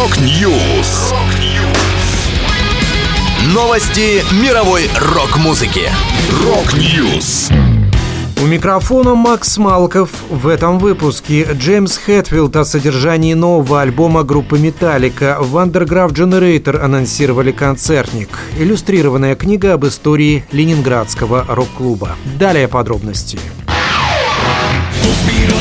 Rock News. Новости мировой рок-музыки. Rock News. У микрофона Макс Малков. В этом выпуске Джеймс Хэтфилд о содержании нового альбома группы Металлика в Underground Generator анонсировали концертник. Иллюстрированная книга об истории ленинградского рок-клуба. Далее подробности. Suspiro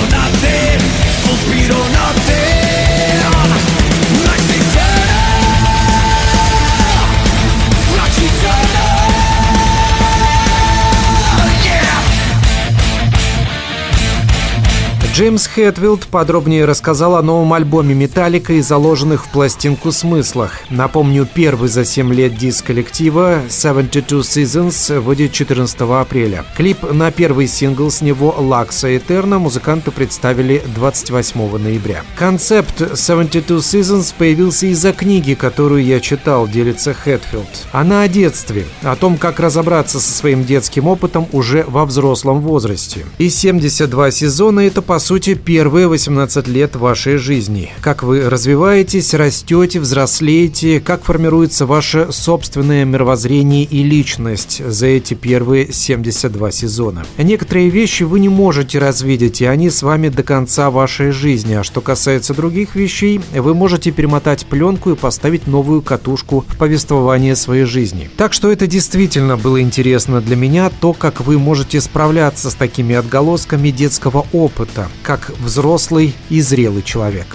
Джеймс Хэтфилд подробнее рассказал о новом альбоме «Металлика» и заложенных в пластинку смыслах. Напомню, первый за 7 лет диск коллектива «72 Seasons» выйдет 14 апреля. Клип на первый сингл с него «Лакса Этерна» музыканты представили 28 ноября. Концепт «72 Seasons» появился из-за книги, которую я читал, делится Хэтфилд. Она о детстве, о том, как разобраться со своим детским опытом уже во взрослом возрасте. И 72 сезона — это, по сути, первые 18 лет вашей жизни. Как вы развиваетесь, растете, взрослеете, как формируется ваше собственное мировоззрение и личность за эти первые 72 сезона. Некоторые вещи вы не можете развидеть, и они с вами до конца вашей жизни. А что касается других вещей, вы можете перемотать пленку и поставить новую катушку в повествование своей жизни. Так что это действительно было интересно для меня, то, как вы можете справляться с такими отголосками детского опыта как взрослый и зрелый человек.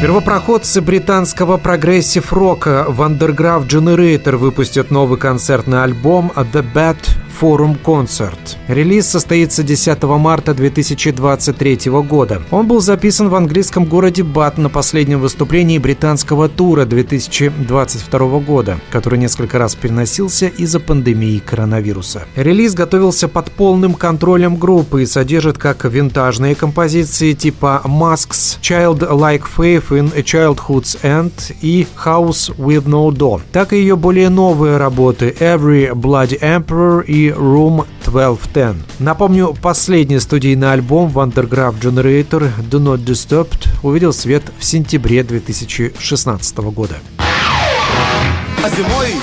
Первопроходцы британского прогрессив-рока в Underground Generator выпустят новый концертный альбом The Bad Concert. Релиз состоится 10 марта 2023 года. Он был записан в английском городе Бат на последнем выступлении британского тура 2022 года, который несколько раз переносился из-за пандемии коронавируса. Релиз готовился под полным контролем группы и содержит как винтажные композиции типа Masks, Child Like Faith in a Childhood's End и House with No Door, так и ее более новые работы Every Bloody Emperor и Room 1210. Напомню, последний студийный альбом в Underground Generator Do Not Disturbed увидел свет в сентябре 2016 года. А зимой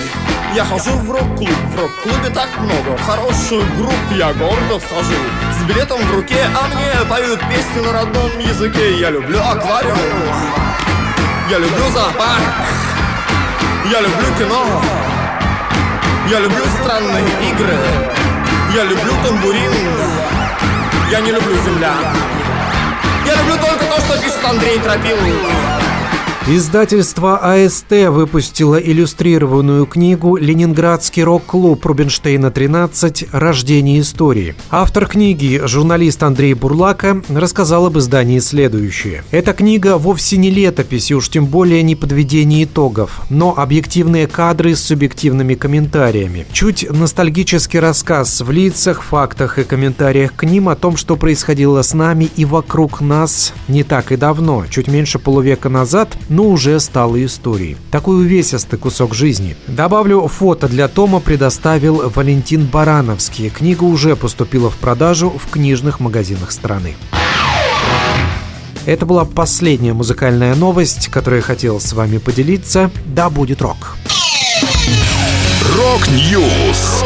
я хожу в рок-клуб. В рок-клубе так много. Хороших групп Я гордо вхожу. С билетом в руке, а мне поют песни на родном языке. Я люблю аквариум. Я люблю зоопарк. Я люблю кино я люблю странные игры. Я люблю тамбурин. Я не люблю земля. Я люблю только то, что пишет Андрей Тропил Издательство АСТ выпустило иллюстрированную книгу «Ленинградский рок-клуб Рубинштейна 13. Рождение истории». Автор книги, журналист Андрей Бурлака, рассказал об издании следующее. Эта книга вовсе не летопись, и уж тем более не подведение итогов, но объективные кадры с субъективными комментариями. Чуть ностальгический рассказ в лицах, фактах и комментариях к ним о том, что происходило с нами и вокруг нас не так и давно, чуть меньше полувека назад – но уже стало историей. Такой увесистый кусок жизни. Добавлю, фото для Тома предоставил Валентин Барановский. Книга уже поступила в продажу в книжных магазинах страны. Это была последняя музыкальная новость, которую я хотел с вами поделиться. Да будет рок! Rock News!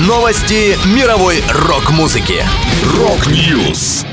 Новости мировой рок-музыки. Рок-Ньюс!